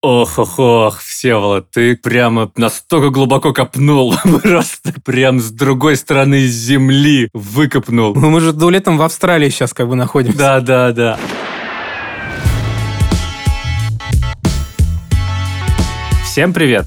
Ох, ох, ох, Всеволод, ты прямо настолько глубоко копнул, просто прям с другой стороны земли выкопнул. Мы же до летом в Австралии сейчас как бы находимся. Да, да, да. Всем привет!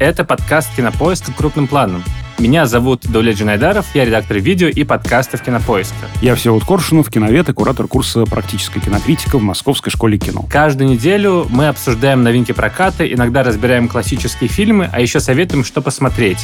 Это подкаст «Кинопоиск» крупным планом. Меня зовут Дуля Джинайдаров, я редактор видео и подкастов «Кинопоиска». Я Всеволод Коршунов, киновед и куратор курса «Практическая кинокритика» в Московской школе кино. Каждую неделю мы обсуждаем новинки проката, иногда разбираем классические фильмы, а еще советуем, что посмотреть.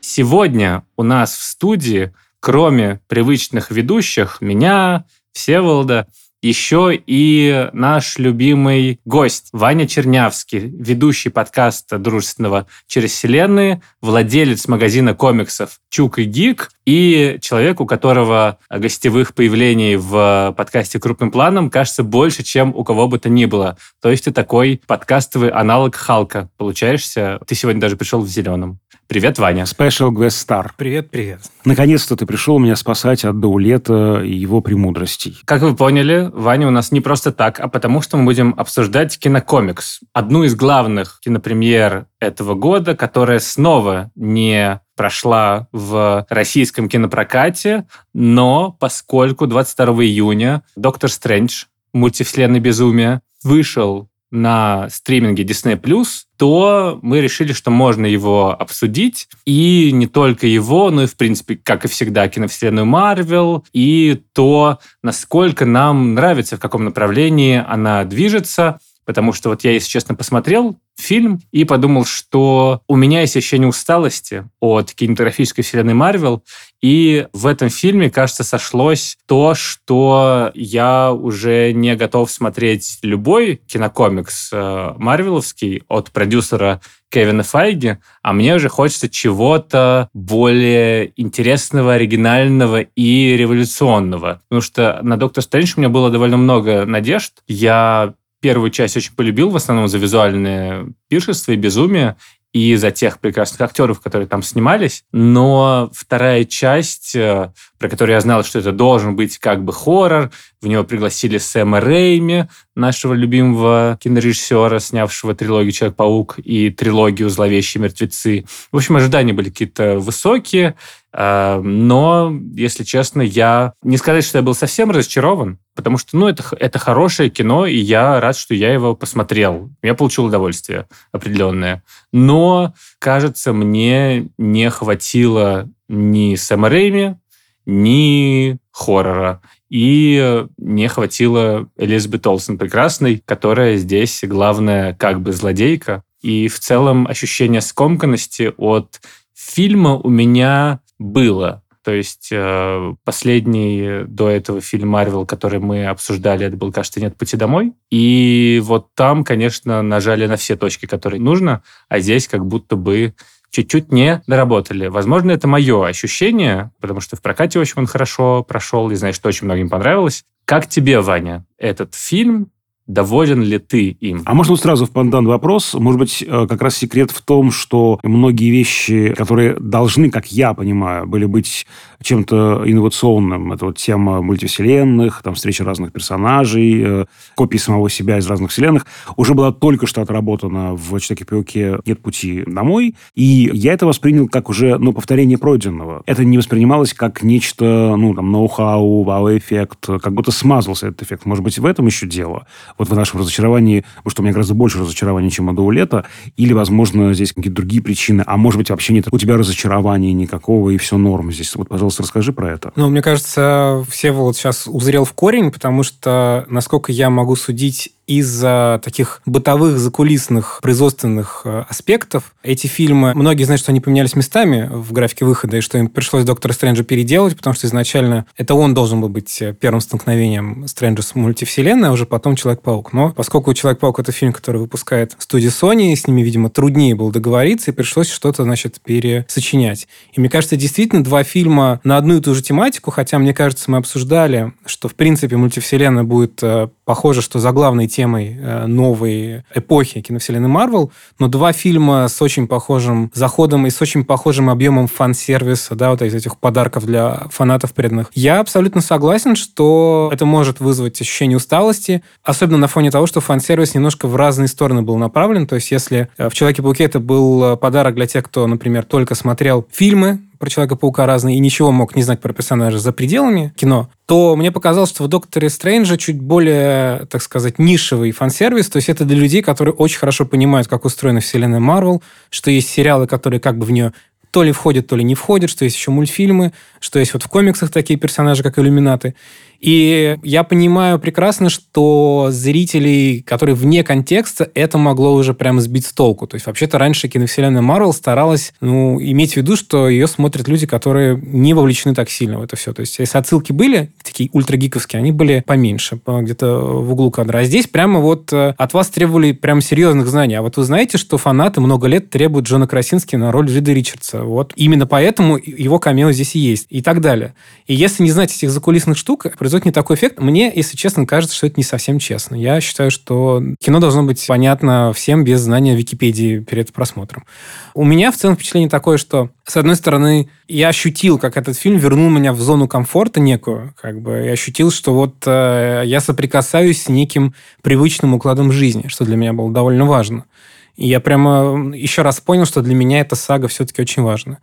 Сегодня у нас в студии, кроме привычных ведущих, меня, Всеволода, еще и наш любимый гость Ваня Чернявский, ведущий подкаста дружественного «Через вселенные», владелец магазина комиксов «Чук и Гик» и человек, у которого гостевых появлений в подкасте «Крупным планом» кажется больше, чем у кого бы то ни было. То есть ты такой подкастовый аналог Халка получаешься. Ты сегодня даже пришел в зеленом. Привет, Ваня. Special Guest Star. Привет, привет. Наконец-то ты пришел меня спасать от Даулета и его премудростей. Как вы поняли, Ваня у нас не просто так, а потому что мы будем обсуждать кинокомикс. Одну из главных кинопремьер этого года, которая снова не прошла в российском кинопрокате, но поскольку 22 июня «Доктор Стрэндж. Мультивселенной безумия» вышел на стриминге Disney+, то мы решили, что можно его обсудить. И не только его, но и, в принципе, как и всегда, киновселенную Марвел, и то, насколько нам нравится, в каком направлении она движется. Потому что вот я, если честно, посмотрел фильм и подумал, что у меня есть ощущение усталости от кинематографической вселенной Марвел, и в этом фильме, кажется, сошлось то, что я уже не готов смотреть любой кинокомикс э, марвеловский от продюсера Кевина Файги, а мне уже хочется чего-то более интересного, оригинального и революционного. Потому что на «Доктор Стрэндж» у меня было довольно много надежд. Я первую часть очень полюбил, в основном за визуальное пиршество и безумие, и за тех прекрасных актеров, которые там снимались. Но вторая часть, э, про которую я знал, что это должен быть как бы хоррор, в него пригласили Сэма Рейми, нашего любимого кинорежиссера, снявшего трилогию «Человек-паук» и трилогию «Зловещие мертвецы». В общем, ожидания были какие-то высокие, но, если честно, я... Не сказать, что я был совсем разочарован, потому что, ну, это, это хорошее кино, и я рад, что я его посмотрел. Я получил удовольствие определенное. Но, кажется, мне не хватило ни Сэма Рэйми, ни хоррора. И не хватило Элизабет Олсен прекрасной, которая здесь главная как бы злодейка. И в целом ощущение скомканности от фильма у меня было. То есть э, последний до этого фильм Марвел, который мы обсуждали, это был, кажется, «Нет пути домой». И вот там, конечно, нажали на все точки, которые нужно, а здесь как будто бы чуть-чуть не доработали. Возможно, это мое ощущение, потому что в прокате очень он хорошо прошел, и знаешь, что очень многим понравилось. Как тебе, Ваня, этот фильм? Доволен ли ты им? А можно сразу в пандан вопрос? Может быть, э, как раз секрет в том, что многие вещи, которые должны, как я понимаю, были быть чем-то инновационным. Это вот тема мультивселенных, там встреча разных персонажей, э, копии самого себя из разных вселенных, уже была только что отработана в «Человеке-пауке. Нет пути домой». И я это воспринял как уже ну, повторение пройденного. Это не воспринималось как нечто, ну, там, ноу-хау, вау-эффект, как будто смазался этот эффект. Может быть, в этом еще дело вот в нашем разочаровании, потому что у меня гораздо больше разочарований, чем у Даулета, или, возможно, здесь какие-то другие причины, а может быть, вообще нет у тебя разочарования никакого, и все норм здесь. Вот, пожалуйста, расскажи про это. Ну, мне кажется, все вот сейчас узрел в корень, потому что, насколько я могу судить из-за таких бытовых, закулисных, производственных э, аспектов эти фильмы, многие знают, что они поменялись местами в графике выхода, и что им пришлось Доктора Стрэнджа переделать, потому что изначально это он должен был быть э, первым столкновением Стрэнджа с мультивселенной, а уже потом Человек-паук. Но поскольку Человек-паук это фильм, который выпускает студия Sony, с ними, видимо, труднее было договориться, и пришлось что-то, значит, пересочинять. И мне кажется, действительно, два фильма на одну и ту же тематику, хотя, мне кажется, мы обсуждали, что, в принципе, мультивселенная будет э, похоже, что за главной темой э, новой эпохи киновселенной Марвел, но два фильма с очень похожим заходом и с очень похожим объемом фан-сервиса, да, вот из этих подарков для фанатов преданных. Я абсолютно согласен, что это может вызвать ощущение усталости, особенно на фоне того, что фан-сервис немножко в разные стороны был направлен. То есть, если в «Человеке-пауке» это был подарок для тех, кто, например, только смотрел фильмы, про Человека-паука разные и ничего мог не знать про персонажа за пределами кино, то мне показалось, что в «Докторе Стрэнджа» чуть более, так сказать, нишевый фан-сервис. То есть это для людей, которые очень хорошо понимают, как устроена вселенная Марвел, что есть сериалы, которые как бы в нее то ли входят, то ли не входят, что есть еще мультфильмы, что есть вот в комиксах такие персонажи, как иллюминаты. И я понимаю прекрасно, что зрителей, которые вне контекста, это могло уже прямо сбить с толку. То есть, вообще-то, раньше киновселенная Марвел старалась ну, иметь в виду, что ее смотрят люди, которые не вовлечены так сильно в это все. То есть, если отсылки были, такие ультрагиковские, они были поменьше, где-то в углу кадра. А здесь прямо вот э, от вас требовали прям серьезных знаний. А вот вы знаете, что фанаты много лет требуют Джона Красински на роль Рида Ричардса. Вот именно поэтому его камео здесь и есть. И так далее. И если не знать этих закулисных штук, произойдет не такой эффект. Мне, если честно, кажется, что это не совсем честно. Я считаю, что кино должно быть понятно всем без знания Википедии перед просмотром. У меня в целом впечатление такое, что, с одной стороны, я ощутил, как этот фильм вернул меня в зону комфорта некую, как бы, я ощутил, что вот э, я соприкасаюсь с неким привычным укладом жизни, что для меня было довольно важно. И я прямо еще раз понял, что для меня эта сага все-таки очень важна.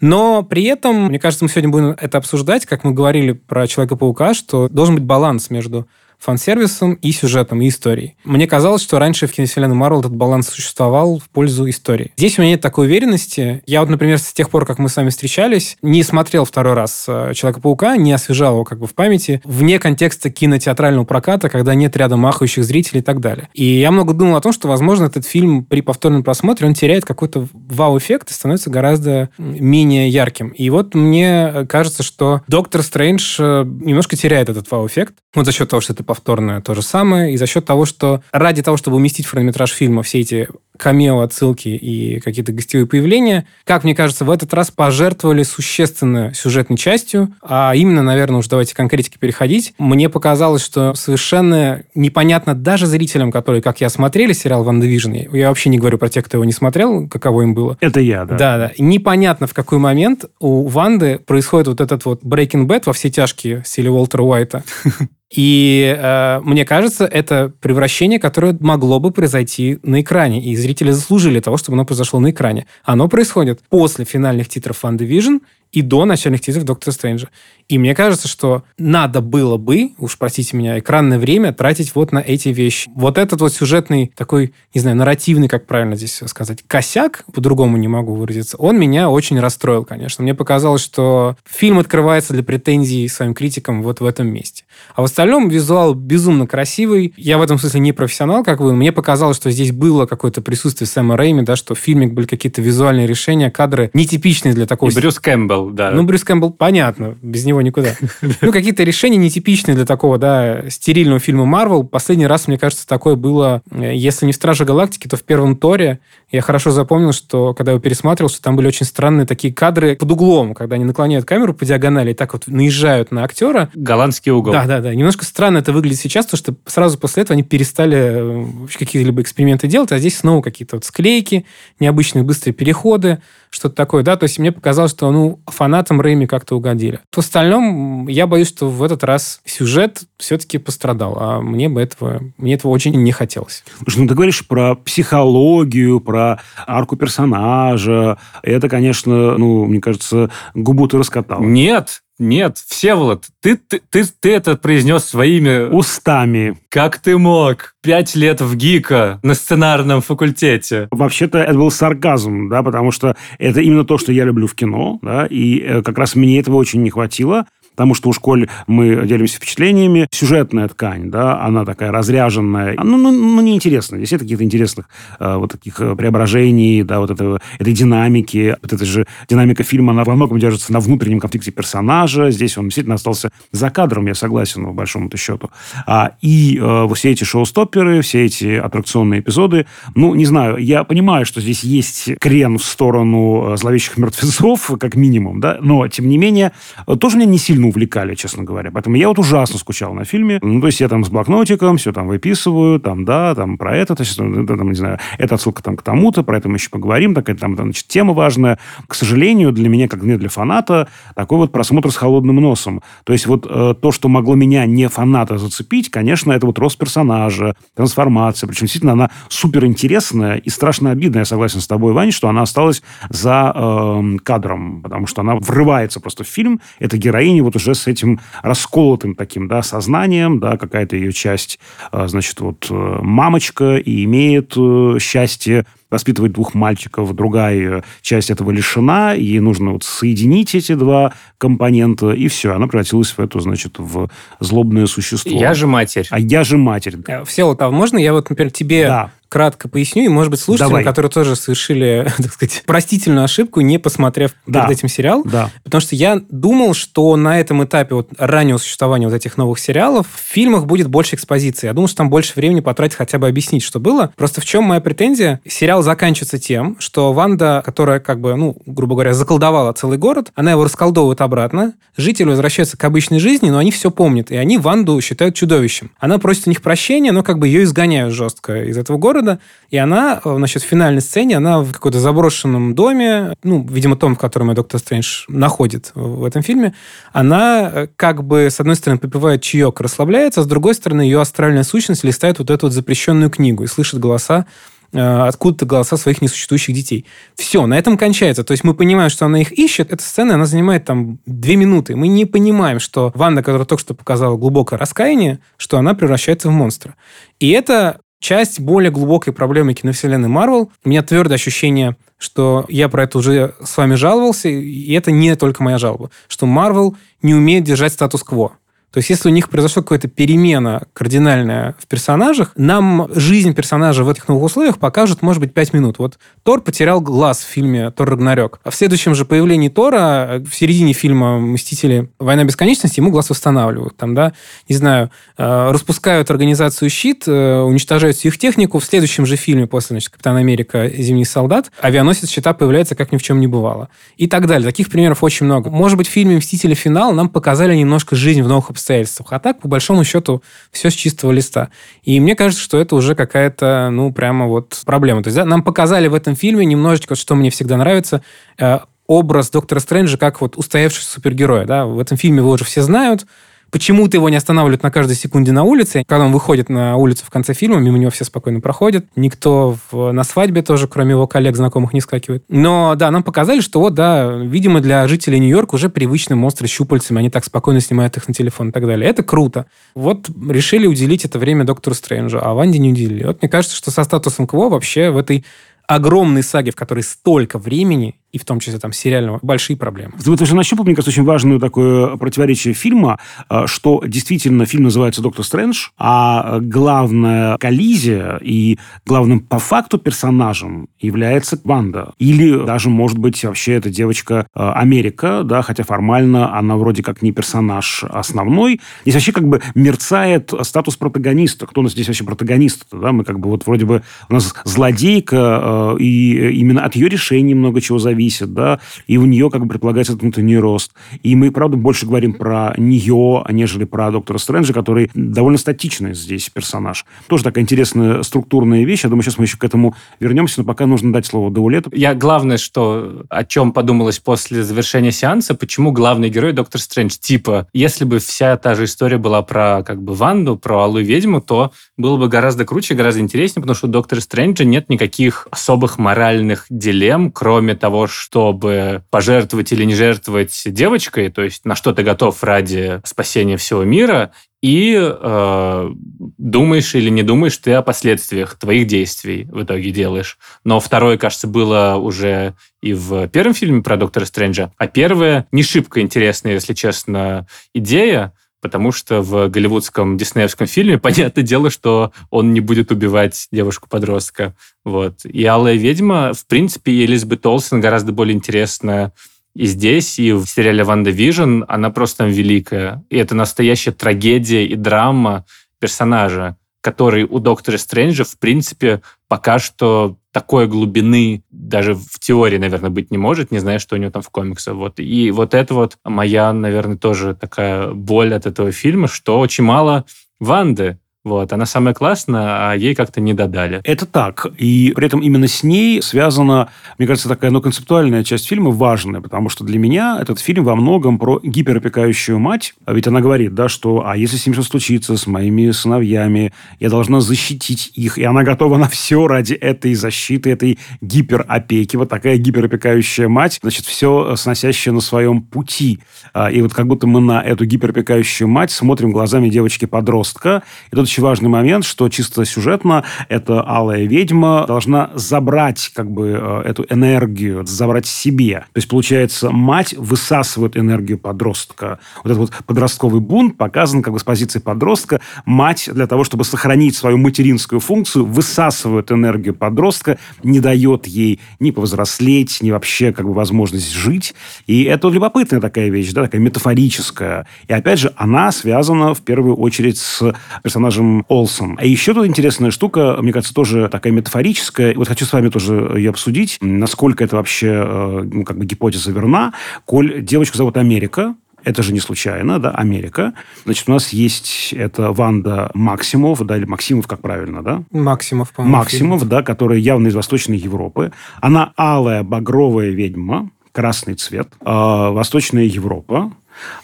Но при этом, мне кажется, мы сегодня будем это обсуждать, как мы говорили про Человека-паука, что должен быть баланс между фан-сервисом и сюжетом, и историей. Мне казалось, что раньше в киновселенной Марвел этот баланс существовал в пользу истории. Здесь у меня нет такой уверенности. Я вот, например, с тех пор, как мы с вами встречались, не смотрел второй раз э, Человека-паука, не освежал его как бы в памяти, вне контекста кинотеатрального проката, когда нет рядом махающих зрителей и так далее. И я много думал о том, что, возможно, этот фильм при повторном просмотре, он теряет какой-то вау-эффект и становится гораздо менее ярким. И вот мне кажется, что Доктор Стрэндж э, немножко теряет этот вау-эффект. Вот за счет того, что это повторное то же самое, и за счет того, что ради того, чтобы уместить в хронометраж фильма все эти камео, отсылки и какие-то гостевые появления, как мне кажется, в этот раз пожертвовали существенно сюжетной частью, а именно, наверное, уж давайте конкретики переходить. Мне показалось, что совершенно непонятно даже зрителям, которые, как я, смотрели сериал «Ван Division, я вообще не говорю про тех, кто его не смотрел, каково им было. Это я, да. Да, да. Непонятно, в какой момент у Ванды происходит вот этот вот Breaking Bad во все тяжкие в стиле Уолтера Уайта. И э, мне кажется, это превращение, которое могло бы произойти на экране. И зрители заслужили того, чтобы оно произошло на экране. Оно происходит после финальных титров Fan Division и до начальных титров Доктора Стрэнджа. И мне кажется, что надо было бы, уж простите меня, экранное время тратить вот на эти вещи. Вот этот вот сюжетный такой, не знаю, нарративный, как правильно здесь сказать, косяк, по-другому не могу выразиться, он меня очень расстроил, конечно. Мне показалось, что фильм открывается для претензий своим критикам вот в этом месте. А в остальном визуал безумно красивый. Я в этом смысле не профессионал, как вы. Мне показалось, что здесь было какое-то присутствие Сэма Рэйми, да, что в фильме были какие-то визуальные решения, кадры нетипичные для такого... И Брюс Кэмпбелл, да. Ну, Брюс Кэмпбелл, понятно, без него никуда. Ну, какие-то решения нетипичные для такого, да, стерильного фильма Марвел. Последний раз, мне кажется, такое было, э, если не в Страже Галактики, то в первом Торе. Я хорошо запомнил, что когда я пересматривал, что там были очень странные такие кадры под углом, когда они наклоняют камеру по диагонали и так вот наезжают на актера. Голландский угол. Да, да, да. Немножко странно это выглядит сейчас, потому что сразу после этого они перестали э, какие-либо эксперименты делать, а здесь снова какие-то вот склейки, необычные быстрые переходы, что-то такое, да, то есть мне показалось, что, ну, фанатам Рэйми как-то угодили. В остальном, я боюсь, что в этот раз сюжет все-таки пострадал, а мне бы этого, мне этого очень не хотелось. Слушай, ну ты говоришь про психологию, про арку персонажа, это, конечно, ну, мне кажется, губу ты раскатал. Нет, нет, Всеволод, ты, ты, ты, ты это произнес своими... Устами. Как ты мог? Пять лет в ГИКа на сценарном факультете. Вообще-то это был сарказм, да, потому что это именно то, что я люблю в кино, да, и э, как раз мне этого очень не хватило потому что у школе мы делимся впечатлениями. Сюжетная ткань, да, она такая разряженная. Ну, ну, ну неинтересно. Здесь нет каких-то интересных э, вот таких э, преображений, да, вот этого, этой динамики. Вот эта же динамика фильма, она во многом держится на внутреннем конфликте персонажа. Здесь он действительно остался за кадром, я согласен, по большому-то счету. А, и э, все эти шоу-стопперы, все эти аттракционные эпизоды, ну, не знаю, я понимаю, что здесь есть крен в сторону э, зловещих мертвецов, как минимум, да, но, тем не менее, тоже меня не сильно увлекали, честно говоря. Поэтому я вот ужасно скучал на фильме. Ну, то есть я там с блокнотиком все там выписываю, там, да, там про это, то есть, там, не знаю, это отсылка там к тому-то, про это мы еще поговорим, такая там, значит, тема важная. К сожалению, для меня, как не для фаната, такой вот просмотр с холодным носом. То есть вот э, то, что могло меня не фаната зацепить, конечно, это вот рост персонажа, трансформация. Причем действительно она супер интересная и страшно обидная. Я согласен с тобой, Ваня, что она осталась за э, кадром, потому что она врывается просто в фильм. Это героиня вот уже с этим расколотым таким, да, сознанием, да, какая-то ее часть, э, значит, вот э, мамочка и имеет э, счастье воспитывать двух мальчиков, другая часть этого лишена, ей нужно вот соединить эти два компонента, и все, она превратилась в эту, значит, в злобное существо. Я же матерь. А я же матерь. Все, вот, а можно я вот, например, тебе да кратко поясню, и, может быть, слушателям, Давай. которые тоже совершили, так сказать, простительную ошибку, не посмотрев да. перед этим сериал. Да. Потому что я думал, что на этом этапе вот раннего существования вот этих новых сериалов в фильмах будет больше экспозиции. Я думал, что там больше времени потратить хотя бы объяснить, что было. Просто в чем моя претензия? Сериал заканчивается тем, что Ванда, которая, как бы, ну, грубо говоря, заколдовала целый город, она его расколдовывает обратно, жители возвращаются к обычной жизни, но они все помнят, и они Ванду считают чудовищем. Она просит у них прощения, но как бы ее изгоняют жестко из этого города, и она, э, значит, в финальной сцене, она в каком-то заброшенном доме, ну, видимо, том, в котором ее доктор Стрэндж находит в этом фильме, она э, как бы, с одной стороны, попивает чаек, расслабляется, а с другой стороны, ее астральная сущность листает вот эту вот запрещенную книгу и слышит голоса откуда-то голоса своих несуществующих детей. Все, на этом кончается. То есть мы понимаем, что она их ищет. Эта сцена, она занимает там две минуты. Мы не понимаем, что Ванда, которая только что показала глубокое раскаяние, что она превращается в монстра. И это часть более глубокой проблемы киновселенной Марвел. У меня твердое ощущение, что я про это уже с вами жаловался, и это не только моя жалоба, что Марвел не умеет держать статус-кво. То есть, если у них произошла какая-то перемена кардинальная в персонажах, нам жизнь персонажа в этих новых условиях покажет, может быть, 5 минут. Вот Тор потерял глаз в фильме «Тор Рагнарёк». А в следующем же появлении Тора, в середине фильма «Мстители. Война бесконечности» ему глаз восстанавливают. Там, да, не знаю, э, распускают организацию «Щит», э, уничтожают всю их технику. В следующем же фильме, после, значит, «Капитан Америка. Зимний солдат», авианосец «Щита» появляется, как ни в чем не бывало. И так далее. Таких примеров очень много. Может быть, в фильме «Мстители. Финал» нам показали немножко жизнь в новых обстоятельствах. А так, по большому счету, все с чистого листа. И мне кажется, что это уже какая-то, ну, прямо вот проблема. То есть да, нам показали в этом фильме немножечко, что мне всегда нравится, э, образ доктора Стрэнджа как вот устоявшегося супергероя. Да? В этом фильме его уже все знают, Почему-то его не останавливают на каждой секунде на улице. Когда он выходит на улицу в конце фильма, мимо него все спокойно проходят. Никто в, на свадьбе тоже, кроме его коллег, знакомых, не скакивает. Но да, нам показали, что вот, да, видимо, для жителей Нью-Йорка уже привычны монстры с щупальцами, они так спокойно снимают их на телефон и так далее. Это круто. Вот решили уделить это время доктору Стрэнджу, а Ванде не уделили. Вот мне кажется, что со статусом КВО вообще в этой огромной саге, в которой столько времени, и в том числе там сериального, большие проблемы. Вы тоже нащупал, мне кажется, очень важное такое противоречие фильма, э, что действительно фильм называется «Доктор Стрэндж», а главная коллизия и главным по факту персонажем является Ванда. Или даже, может быть, вообще эта девочка э, Америка, да, хотя формально она вроде как не персонаж основной. Здесь вообще как бы мерцает статус протагониста. Кто у нас здесь вообще протагонист? Да? Мы как бы вот вроде бы у нас злодейка, э, и именно от ее решений много чего зависит зависит, да, и у нее, как бы, предполагается внутренний рост. И мы, правда, больше говорим про нее, нежели про доктора Стрэнджа, который довольно статичный здесь персонаж. Тоже такая интересная структурная вещь. Я думаю, сейчас мы еще к этому вернемся, но пока нужно дать слово Даулету. Я главное, что о чем подумалось после завершения сеанса, почему главный герой доктор Стрэндж. Типа, если бы вся та же история была про как бы Ванду, про Алую ведьму, то было бы гораздо круче, гораздо интереснее, потому что у доктора Стрэнджа нет никаких особых моральных дилемм, кроме того, чтобы пожертвовать или не жертвовать девочкой, то есть на что ты готов ради спасения всего мира, и э, думаешь или не думаешь ты о последствиях твоих действий в итоге делаешь. Но второе, кажется, было уже и в первом фильме про Доктора Стрэнджа, а первое не шибко интересная, если честно, идея, потому что в голливудском диснеевском фильме понятное дело, что он не будет убивать девушку-подростка. Вот. И «Алая ведьма», в принципе, Элизабет Олсен гораздо более интересная и здесь, и в сериале «ВандаВижн», она просто там великая. И это настоящая трагедия и драма персонажа, который у Доктора Стрэнджа, в принципе, пока что такой глубины даже в теории, наверное, быть не может, не зная, что у него там в комиксах. Вот. И вот это вот моя, наверное, тоже такая боль от этого фильма, что очень мало Ванды вот, она самая классная, а ей как-то не додали. Это так. И при этом именно с ней связана, мне кажется, такая ну, концептуальная часть фильма важная, потому что для меня этот фильм во многом про гиперопекающую мать. А ведь она говорит, да, что а если с ним что случится, с моими сыновьями, я должна защитить их. И она готова на все ради этой защиты, этой гиперопеки. Вот такая гиперопекающая мать, значит, все сносящая на своем пути. А, и вот как будто мы на эту гиперопекающую мать смотрим глазами девочки-подростка. И тут очень важный момент, что чисто сюжетно эта алая ведьма должна забрать как бы э, эту энергию, забрать себе. То есть, получается, мать высасывает энергию подростка. Вот этот вот подростковый бунт показан как бы с позиции подростка. Мать для того, чтобы сохранить свою материнскую функцию, высасывает энергию подростка, не дает ей ни повзрослеть, ни вообще как бы возможность жить. И это любопытная такая вещь, да, такая метафорическая. И опять же, она связана в первую очередь с персонажем скажем, Олсом. А еще тут интересная штука, мне кажется, тоже такая метафорическая. Вот хочу с вами тоже ее обсудить, насколько это вообще, э, ну, как бы гипотеза верна. Коль девочку зовут Америка, это же не случайно, да, Америка. Значит, у нас есть это Ванда Максимов, да, или Максимов, как правильно, да? Максимов, по-моему. Максимов, да, которая явно из Восточной Европы. Она алая, багровая ведьма, красный цвет, э, Восточная Европа,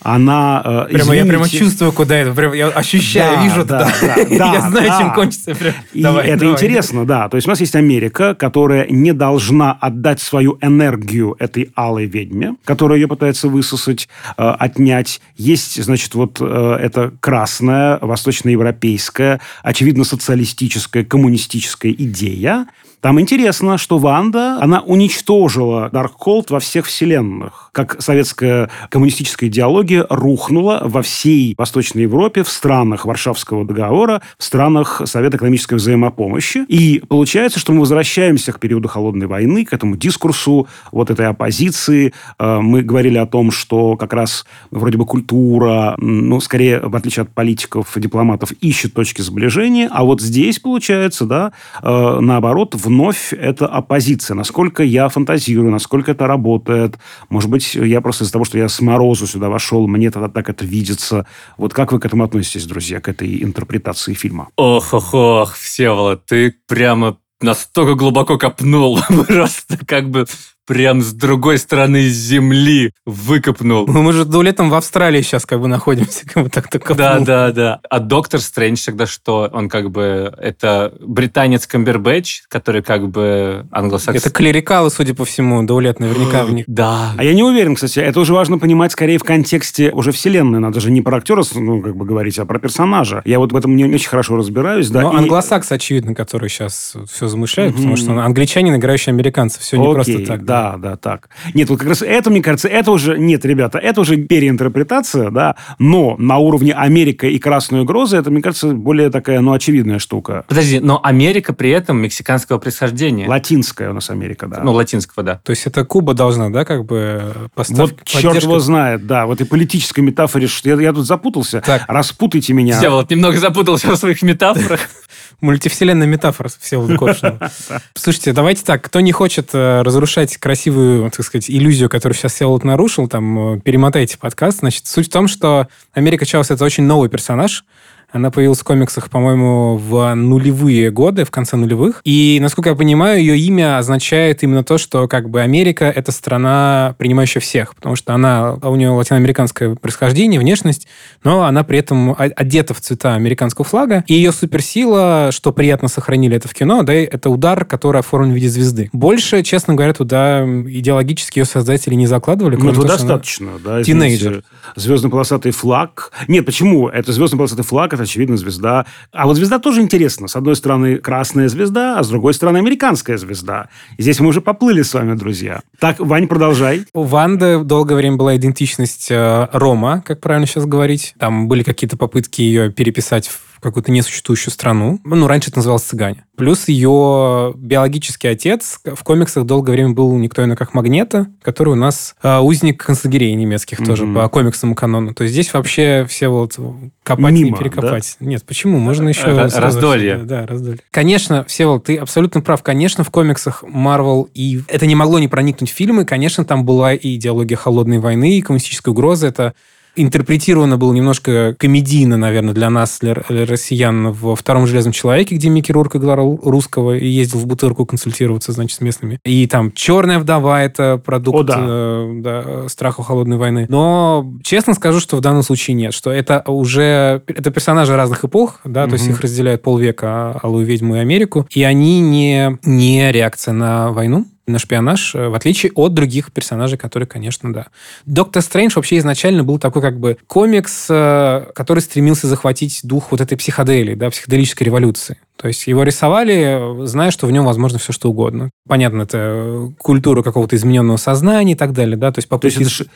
она... Э, прямо, извините, я прямо чувствую, куда это. Прямо, я ощущаю, да, вижу да, да, да, Я знаю, да. чем кончится. Прям. И давай, это давай. интересно, да. То есть у нас есть Америка, которая не должна отдать свою энергию этой алой ведьме, которая ее пытается высосать, э, отнять. Есть, значит, вот э, это красная, восточноевропейская, очевидно, социалистическая, коммунистическая идея, там интересно, что Ванда, она уничтожила Даркхолд во всех вселенных. Как советская коммунистическая идеология рухнула во всей Восточной Европе, в странах Варшавского договора, в странах Совета экономической взаимопомощи. И получается, что мы возвращаемся к периоду Холодной войны, к этому дискурсу вот этой оппозиции. Э, мы говорили о том, что как раз вроде бы культура, ну, скорее, в отличие от политиков, дипломатов, ищет точки сближения, а вот здесь, получается, да, э, наоборот, вновь это оппозиция. Насколько я фантазирую, насколько это работает. Может быть, я просто из-за того, что я с морозу сюда вошел, мне тогда так это видится. Вот как вы к этому относитесь, друзья, к этой интерпретации фильма? Ох-ох-ох, Всеволод, ты прямо настолько глубоко копнул, просто как бы прям с другой стороны земли выкопнул. Мы же летом в Австралии сейчас как бы находимся, как бы так так Да, да, да. А Доктор Стрэндж тогда что? Он как бы... Это британец Камбербэтч, который как бы англосакс... Это клерикалы, судя по всему, Даулет наверняка в них. Да. А я не уверен, кстати. Это уже важно понимать скорее в контексте уже вселенной. Надо же не про актера, ну, как бы говорить, а про персонажа. Я вот в этом не очень хорошо разбираюсь. Да, Но и... англосакс, очевидно, который сейчас все замышляет, mm-hmm. потому что англичанин, играющий американцев. Все не Окей, просто так. Да, да, да, так. Нет, вот как раз это, мне кажется, это уже... Нет, ребята, это уже переинтерпретация, да, но на уровне Америка и Красной угрозы, это, мне кажется, более такая, ну, очевидная штука. Подожди, но Америка при этом мексиканского происхождения. Латинская у нас Америка, да. Ну, латинского, да. То есть это Куба должна, да, как бы поставить Вот поддержку? черт его знает, да, в этой политической метафоре, что я, я тут запутался, так. распутайте меня. Я вот немного запутался в своих метафорах. Мультивселенная метафора Всеволода Коршунова. Слушайте, давайте так, кто не хочет э, разрушать красивую, так сказать, иллюзию, которую сейчас Всеволод нарушил, там, э, перемотайте подкаст. Значит, суть в том, что Америка Чаус – это очень новый персонаж, она появилась в комиксах, по-моему, в нулевые годы, в конце нулевых. И, насколько я понимаю, ее имя означает именно то, что как бы Америка — это страна, принимающая всех, потому что она, у нее латиноамериканское происхождение, внешность, но она при этом одета в цвета американского флага. И ее суперсила, что приятно сохранили это в кино, да, это удар, который оформлен в виде звезды. Больше, честно говоря, туда идеологически ее создатели не закладывали. Ну, достаточно, да. Тинейджер. Звездно-полосатый флаг. Нет, почему? Это звездно-полосатый флаг, это, очевидно, звезда. А вот звезда тоже интересна. С одной стороны, красная звезда, а с другой стороны, американская звезда. И здесь мы уже поплыли с вами, друзья. Так, Вань, продолжай. У Ванды долгое время была идентичность э, Рома, как правильно сейчас говорить. Там были какие-то попытки ее переписать в в какую-то несуществующую страну. Ну, раньше это называлось «Цыгане». Плюс ее биологический отец в комиксах долгое время был никто иной, как Магнета, который у нас э, узник концлагерей немецких mm-hmm. тоже по комиксному канону. То есть здесь вообще все вот копать Мимо, не перекопать. Да? Нет, почему? Можно еще... Р- раздолье. Да, раздолье. Конечно, Всеволод, ты абсолютно прав. Конечно, в комиксах Marvel и это не могло не проникнуть в фильмы. Конечно, там была и идеология холодной войны, и коммунистическая угроза. Это интерпретировано было немножко комедийно, наверное, для нас, для россиян, во втором «Железном человеке», где Микки Рурк играл русского и ездил в бутырку консультироваться, значит, с местными. И там «Черная вдова» — это продукт О, да. Э, да, страха холодной войны. Но честно скажу, что в данном случае нет, что это уже... Это персонажи разных эпох, да, угу. то есть их разделяют полвека Алую ведьму и Америку, и они не, не реакция на войну, на шпионаж, э, в отличие от других персонажей, которые, конечно, да. Доктор Стрэндж вообще изначально был такой как бы комикс, э, который стремился захватить дух вот этой психоделии, да, психоделической революции. То есть его рисовали, зная, что в нем возможно все что угодно. Понятно, это культура какого-то измененного сознания и так далее, да, то есть попытки... То есть это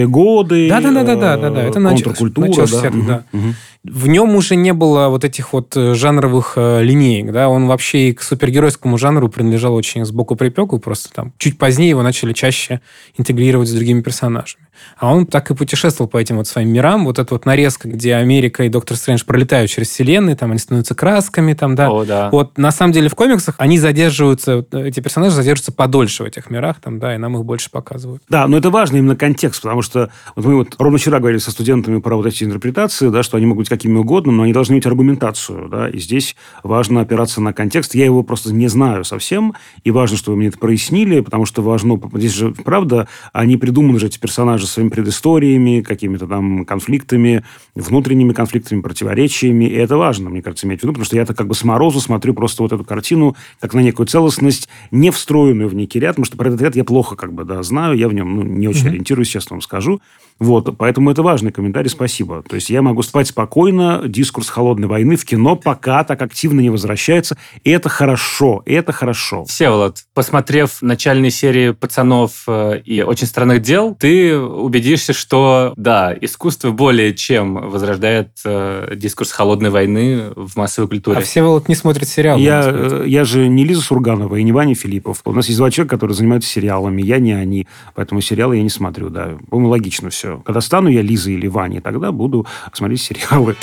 60-е годы, да, да, да, да, да, да, да, это начало, начало 60 да. да. Угу. В нем уже не было вот этих вот э, жанровых э, линеек, да, он вообще и к супергеройскому жанру принадлежал очень сбоку припеку, просто там чуть позднее его начали чаще интегрировать с другими персонажами. А он так и путешествовал по этим вот своим мирам. Вот эта вот нарезка, где Америка и Доктор Стрэндж пролетают через вселенные, там они становятся красками, там, да. О, да. Вот на самом деле в комиксах они задерживаются, эти персонажи задерживаются подольше в этих мирах, там, да, и нам их больше показывают. Да, но это важно именно контекст, потому что вот мы вот ровно вчера говорили со студентами про вот эти интерпретации, да, что они могут быть какими угодно, но они должны иметь аргументацию, да, и здесь важно опираться на контекст. Я его просто не знаю совсем, и важно, что вы мне это прояснили, потому что важно, здесь же, правда, они придуманы же, эти персонажи, своими предысториями, какими-то там конфликтами, внутренними конфликтами, противоречиями. И это важно, мне кажется, иметь в виду, потому что я-то как бы с морозу смотрю просто вот эту картину как на некую целостность, не встроенную в некий ряд, потому что про этот ряд я плохо как бы, да, знаю, я в нем ну, не очень mm-hmm. ориентируюсь, честно вам скажу. Вот, поэтому это важный комментарий, спасибо. То есть я могу спать спокойно, дискурс холодной войны в кино пока так активно не возвращается, и это хорошо, и это хорошо. Всеволод, посмотрев начальные серии «Пацанов» э, и «Очень странных дел», ты убедишься, что, да, искусство более чем возрождает э, дискурс холодной войны в массовой культуре. А Всеволод не смотрит сериалы. Я, э, я же не Лиза Сурганова и не Ваня Филиппов. У нас есть два человека, которые занимаются сериалами, я не они, поэтому сериалы я не смотрю, да. По-моему, логично все все. Когда стану я Лизой или Ваней, тогда буду смотреть сериалы.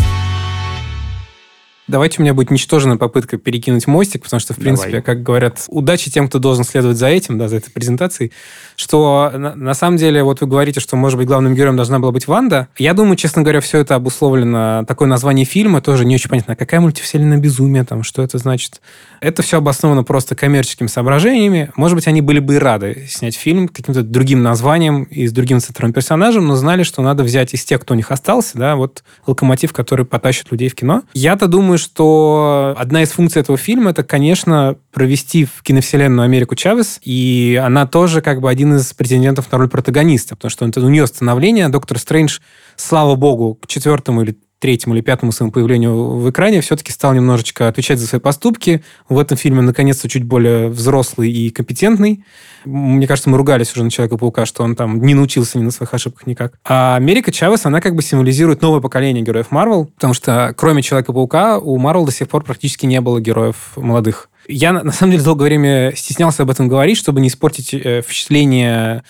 Давайте у меня будет ничтожная попытка перекинуть мостик, потому что, в принципе, Давай. как говорят, удачи тем, кто должен следовать за этим, да, за этой презентацией, что на, на самом деле, вот вы говорите, что, может быть, главным героем должна была быть Ванда. Я думаю, честно говоря, все это обусловлено такое название фильма, тоже не очень понятно, какая мультивселенная безумие, там, что это значит. Это все обосновано просто коммерческими соображениями. Может быть, они были бы и рады снять фильм каким-то другим названием и с другим центровым персонажем, но знали, что надо взять из тех, кто у них остался, да, вот локомотив, который потащит людей в кино. Я-то думаю, что одна из функций этого фильма это, конечно, провести в киновселенную Америку Чавес, и она тоже как бы один из претендентов на роль протагониста, потому что у нее становление. Доктор Стрэндж, слава богу, к четвертому или третьему или пятому своему появлению в экране все-таки стал немножечко отвечать за свои поступки. В этом фильме, наконец-то, чуть более взрослый и компетентный. Мне кажется, мы ругались уже на Человека-паука, что он там не научился ни на своих ошибках никак. А Америка Чавес, она как бы символизирует новое поколение героев Марвел, потому что кроме Человека-паука у Марвел до сих пор практически не было героев молодых. Я, на самом деле, долгое время стеснялся об этом говорить, чтобы не испортить э, впечатление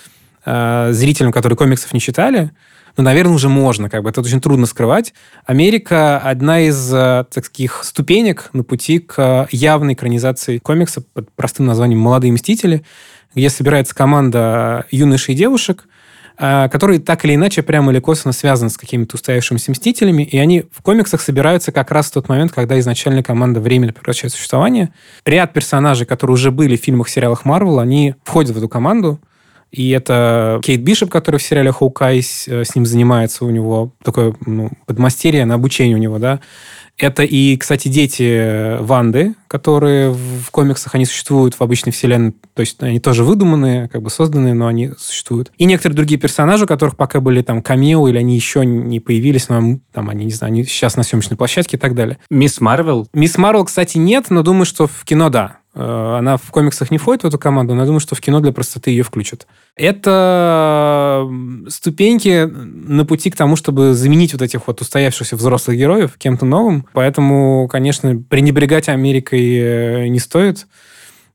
э, зрителям, которые комиксов не читали ну, наверное, уже можно, как бы это очень трудно скрывать. Америка одна из э, таких ступенек на пути к явной экранизации комикса под простым названием «Молодые мстители», где собирается команда юношей и девушек, э, которые так или иначе прямо или косвенно связаны с какими-то устоявшимися мстителями, и они в комиксах собираются как раз в тот момент, когда изначально команда временно прекращает существование. Ряд персонажей, которые уже были в фильмах, сериалах Марвел, они входят в эту команду, и это Кейт Бишоп, который в сериале Хоукай с, э, с ним занимается, у него такое ну, подмастерье на обучение у него, да. Это и, кстати, дети Ванды, которые в комиксах, они существуют в обычной вселенной, то есть они тоже выдуманные, как бы созданные, но они существуют. И некоторые другие персонажи, у которых пока были там камео, или они еще не появились, но там они, не знаю, они сейчас на съемочной площадке и так далее. Мисс Марвел? Мисс Марвел, кстати, нет, но думаю, что в кино да. Э, она в комиксах не входит в эту команду, но я думаю, что в кино для простоты ее включат. Это ступеньки на пути к тому, чтобы заменить вот этих вот устоявшихся взрослых героев кем-то новым. Поэтому, конечно, пренебрегать Америкой э, не стоит.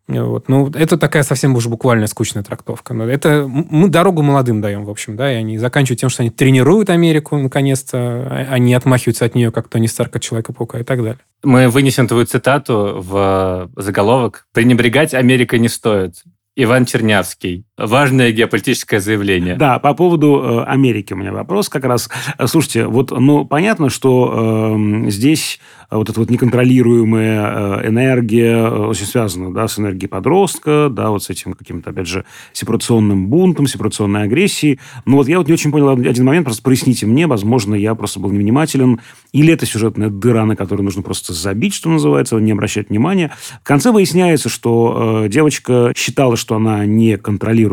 Вот. Ну, это такая совсем уже буквально скучная трактовка. Но это мы дорогу молодым даем, в общем, да, и они заканчивают тем, что они тренируют Америку, наконец-то, они а, а отмахиваются от нее, как Тони Старк от Человека-паука и так далее. Мы вынесем твою цитату в заголовок. «Пренебрегать Америкой не стоит». Иван Чернявский. Важное геополитическое заявление. Да, по поводу э, Америки у меня вопрос как раз. Слушайте, вот, ну, понятно, что э, здесь вот эта вот неконтролируемая э, энергия э, очень связана, да, с энергией подростка, да, вот с этим каким-то, опять же, сепарационным бунтом, сепарационной агрессией. Но вот я вот не очень понял один момент, просто проясните мне, возможно, я просто был невнимателен, или это сюжетная дыра, на которую нужно просто забить, что называется, не обращать внимания. В конце выясняется, что э, девочка считала, что она не контролирует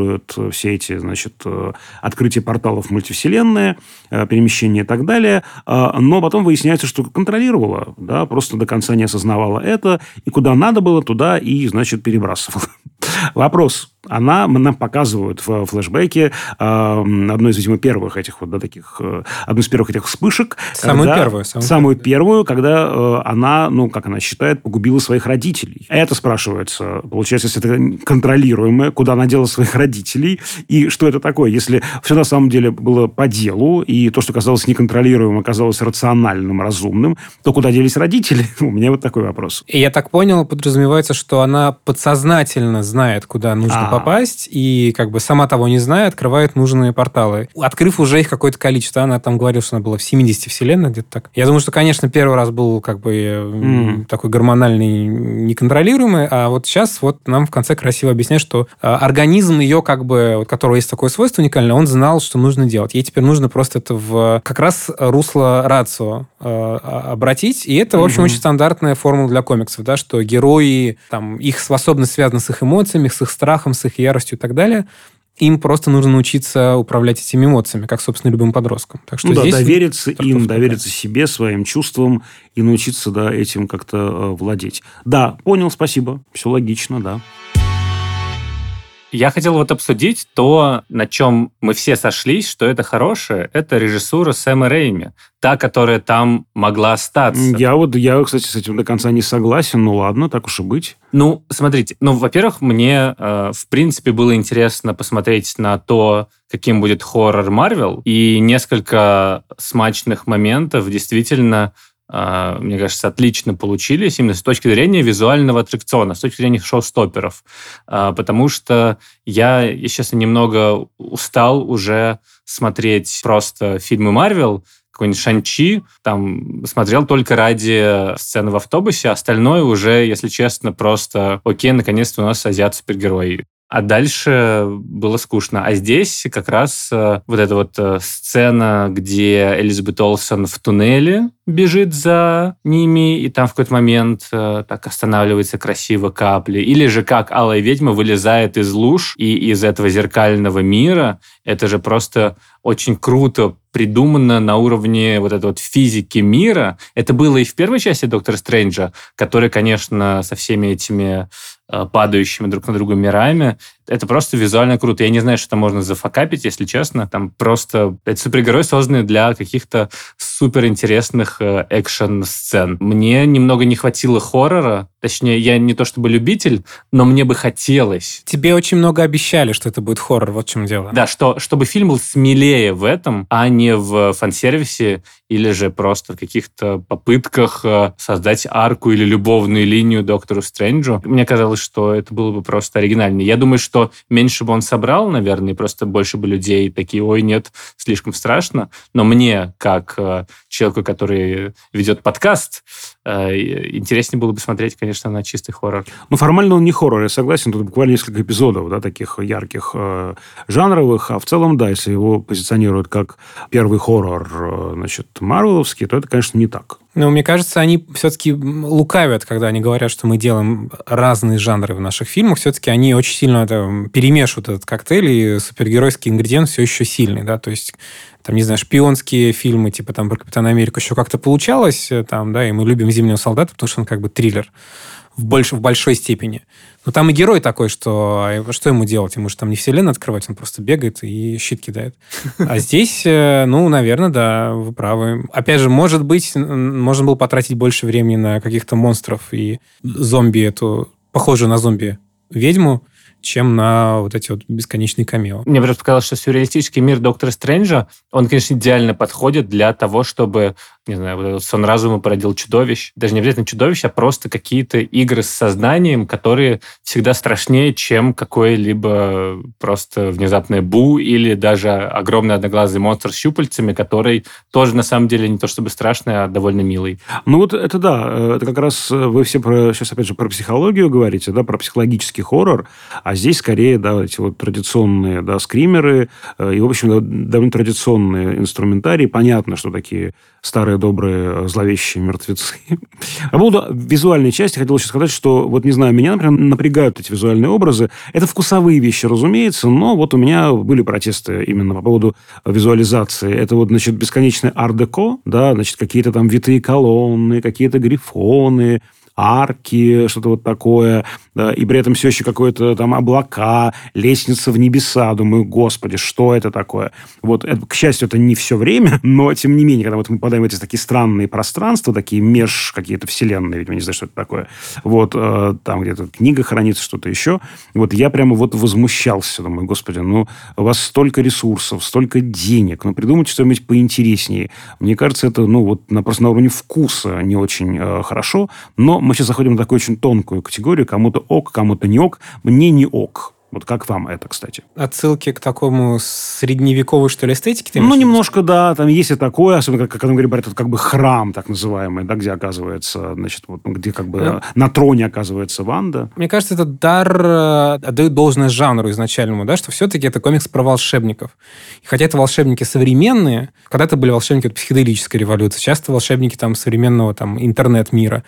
все эти, значит, э, открытия порталов мультивселенная, э, перемещения и так далее, э, но потом выясняется, что контролировала, да, просто до конца не осознавала это, и куда надо было, туда и, значит, перебрасывала. Вопрос. Она нам показывают в флешбеке э, одну из, видимо, первых этих вот, да, таких, э, одну из первых этих вспышек. Самую когда, первую. Самую, самую первую, когда э, она, ну, как она считает, погубила своих родителей. Это спрашивается, получается, если это контролируемое, куда она дела своих родителей, и что это такое, если все на самом деле было по делу, и то, что казалось неконтролируемым, оказалось рациональным, разумным, то куда делись родители? У меня вот такой вопрос. И я так понял, подразумевается, что она подсознательно знает, куда нужно А-а-а. Попасть, и как бы сама того не зная, открывает нужные порталы. Открыв уже их какое-то количество, она там говорила, что она была в 70 вселенных, где-то так. Я думаю, что, конечно, первый раз был как бы mm. такой гормональный, неконтролируемый, а вот сейчас вот нам в конце красиво объясняют, что а, организм ее как бы, у которого есть такое свойство уникальное, он знал, что нужно делать. Ей теперь нужно просто это в как раз русло рацио э, обратить, и это, в общем, mm-hmm. очень стандартная формула для комиксов, да, что герои, там, их способность связана с их эмоциями, с их страхом, с их яростью и так далее. Им просто нужно научиться управлять этими эмоциями, как, собственно, любым подросткам. Так что ну, да, довериться им, довериться себе, своим чувствам и научиться да, этим как-то э, владеть. Да, понял, спасибо. Все логично, да. Я хотел вот обсудить то, на чем мы все сошлись, что это хорошее, это режиссура Сэма Рейми, та, которая там могла остаться. Я вот, я, кстати, с этим до конца не согласен, ну ладно, так уж и быть. Ну, смотрите, ну, во-первых, мне, э, в принципе, было интересно посмотреть на то, каким будет хоррор Марвел, и несколько смачных моментов действительно мне кажется, отлично получились именно с точки зрения визуального аттракциона, с точки зрения шоу-стоперов. А, потому что я, если честно, немного устал уже смотреть просто фильмы Марвел, какой-нибудь Шанчи, там смотрел только ради сцены в автобусе, остальное уже, если честно, просто окей, наконец-то у нас азиат-супергерой а дальше было скучно. А здесь как раз э, вот эта вот э, сцена, где Элизабет Олсен в туннеле бежит за ними, и там в какой-то момент э, так останавливается красиво капли. Или же как Алая ведьма вылезает из луж и из этого зеркального мира. Это же просто очень круто придумано на уровне вот этой вот физики мира. Это было и в первой части Доктора Стрэнджа, который, конечно, со всеми этими падающими друг на друга мирами. Это просто визуально круто. Я не знаю, что там можно зафакапить, если честно. Там просто... Это супергерой, созданный для каких-то суперинтересных э, экшен-сцен. Мне немного не хватило хоррора. Точнее, я не то чтобы любитель, но мне бы хотелось. Тебе очень много обещали, что это будет хоррор, вот в чем дело. Да, что, чтобы фильм был смелее в этом, а не в фан-сервисе или же просто в каких-то попытках э, создать арку или любовную линию Доктору Стрэнджу. Мне казалось, что это было бы просто оригинальнее. Я думаю, что меньше бы он собрал, наверное, и просто больше бы людей такие, ой, нет, слишком страшно. Но мне, как э, человеку, который ведет подкаст, интереснее было бы смотреть, конечно, на чистый хоррор. Ну, формально он не хоррор, я согласен. Тут буквально несколько эпизодов, да, таких ярких э, жанровых. А в целом, да, если его позиционируют как первый хоррор, э, значит, марвеловский, то это, конечно, не так. Ну, мне кажется, они все-таки лукавят, когда они говорят, что мы делаем разные жанры в наших фильмах. Все-таки они очень сильно это, перемешивают этот коктейль, и супергеройский ингредиент все еще сильный, да, то есть там, не знаю, шпионские фильмы, типа там про Капитана Америку еще как-то получалось, э, там, да, и мы любим «Зимнего солдата», потому что он как бы триллер. в, больш, в большой степени. Но там и герой такой, что что ему делать? Ему же там не вселенную открывать, он просто бегает и щит кидает. А здесь, э, ну, наверное, да, вы правы. Опять же, может быть, можно было потратить больше времени на каких-то монстров и зомби эту, похожую на зомби ведьму, чем на вот эти вот бесконечные камео. Мне просто показалось, что сюрреалистический мир Доктора Стрэнджа, он, конечно, идеально подходит для того, чтобы не знаю, вот этот сон разума породил чудовищ. Даже не обязательно чудовищ, а просто какие-то игры с сознанием, которые всегда страшнее, чем какое-либо просто внезапное бу или даже огромный одноглазый монстр с щупальцами, который тоже на самом деле не то чтобы страшный, а довольно милый. Ну вот это да, это как раз вы все про, сейчас опять же про психологию говорите, да, про психологический хоррор, а здесь скорее, да, эти вот традиционные, да, скримеры э, и, в общем, довольно традиционные инструментарии. Понятно, что такие старые добрые зловещие мертвецы. По поводу визуальной части хотел еще сказать, что, вот не знаю, меня, например, напрягают эти визуальные образы. Это вкусовые вещи, разумеется, но вот у меня были протесты именно по поводу визуализации. Это вот, значит, бесконечный ар-деко, да, значит, какие-то там витые колонны, какие-то грифоны, арки, что-то вот такое, и при этом все еще какое-то там облака, лестница в небеса. Думаю, господи, что это такое? Вот, это, к счастью, это не все время, но тем не менее, когда вот мы попадаем в эти такие странные пространства, такие меж какие-то вселенные, видимо, не знаю, что это такое, вот, э, там где-то книга хранится, что-то еще, вот я прямо вот возмущался, думаю, господи, ну, у вас столько ресурсов, столько денег, ну, придумайте что-нибудь поинтереснее. Мне кажется, это, ну, вот на, просто на уровне вкуса не очень э, хорошо, но мы сейчас заходим в такую очень тонкую категорию. Кому-то ок, кому-то не ок. Мне не ок. Вот как вам это, кстати? Отсылки к такому средневековой, что ли, эстетике? Ну, немножко, да. Там есть и такое, особенно, как, как он говорит, это как бы храм, так называемый, да, где оказывается, значит, вот, где как бы да. на троне оказывается Ванда. Мне кажется, это дар э, отдает должное жанру изначальному, да, что все-таки это комикс про волшебников. И хотя это волшебники современные, когда-то были волшебники от психоделической революции, часто волшебники там современного там интернет-мира,